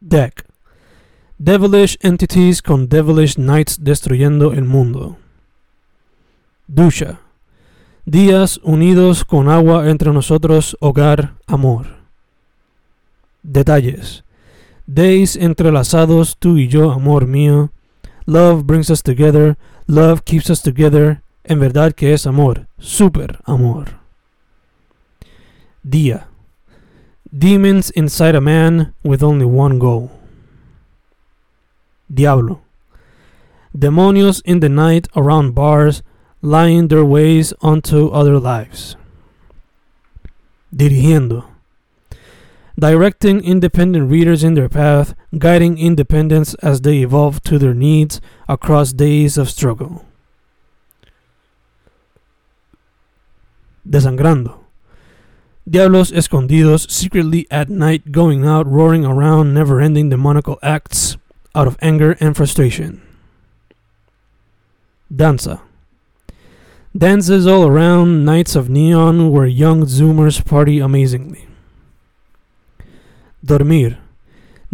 Deck. Devilish entities con devilish knights destruyendo el mundo. Ducha. Días unidos con agua entre nosotros, hogar, amor. Detalles. Days entrelazados, tú y yo, amor mío. Love brings us together, love keeps us together. En verdad que es amor, super amor. Día. Demons inside a man with only one goal. Diablo. Demonios in the night around bars, lying their ways onto other lives. Dirigiendo. Directing independent readers in their path, guiding independents as they evolve to their needs across days of struggle. Desangrando. Diablos escondidos secretly at night going out roaring around never ending demonical acts out of anger and frustration. Danza. Dances all around, nights of neon where young Zoomers party amazingly. Dormir.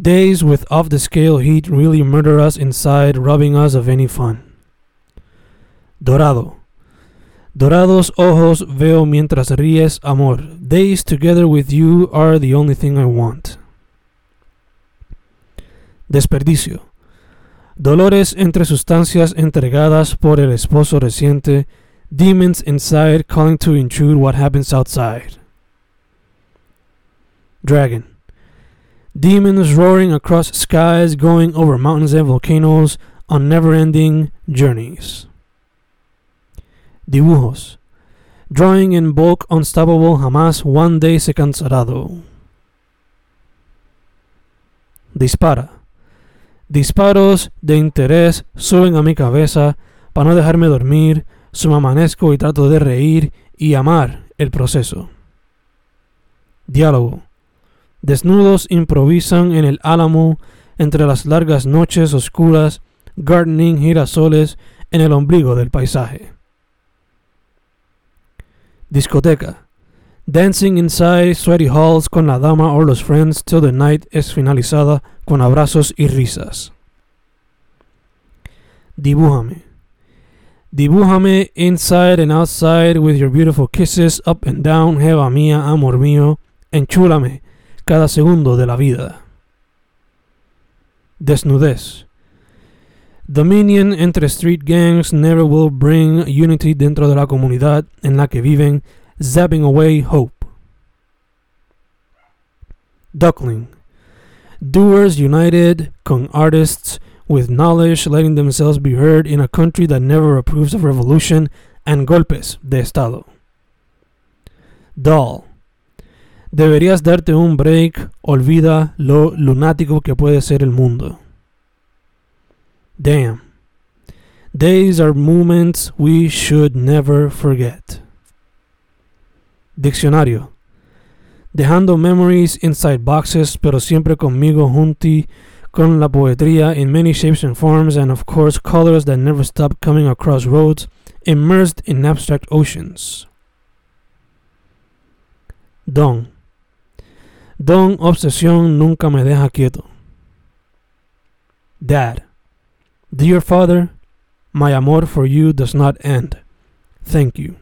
Days with off the scale heat really murder us inside, robbing us of any fun. Dorado. Dorados ojos veo mientras ríes, amor. Days together with you are the only thing I want. Desperdicio. Dolores entre sustancias entregadas por el esposo reciente. Demons inside calling to intrude what happens outside. Dragon. Demons roaring across skies, going over mountains and volcanoes on never ending journeys. Dibujos. Drawing in bulk unstoppable jamás one day se cansarado. Dispara. Disparos de interés suben a mi cabeza para no dejarme dormir, sumamanezco y trato de reír y amar el proceso. Diálogo. Desnudos improvisan en el álamo entre las largas noches oscuras, gardening girasoles en el ombligo del paisaje. Discoteca. Dancing inside sweaty halls con la dama or los friends till the night es finalizada con abrazos y risas. Dibújame. Dibújame inside and outside with your beautiful kisses up and down, jeva mía, amor mío. Enchúlame cada segundo de la vida. Desnudez. Dominion entre street gangs never will bring unity dentro de la comunidad en la que viven, zapping away hope. Duckling. Doers united con artists with knowledge letting themselves be heard in a country that never approves of revolution and golpes de Estado. Doll. Deberías darte un break, olvida lo lunático que puede ser el mundo. Damn. Days are moments we should never forget. Diccionario. Dejando memories inside boxes, pero siempre conmigo junti con la poetría in many shapes and forms, and of course colors that never stop coming across roads, immersed in abstract oceans. Don. Don obsesión nunca me deja quieto. Dad. Dear Father, my amor for you does not end. Thank you.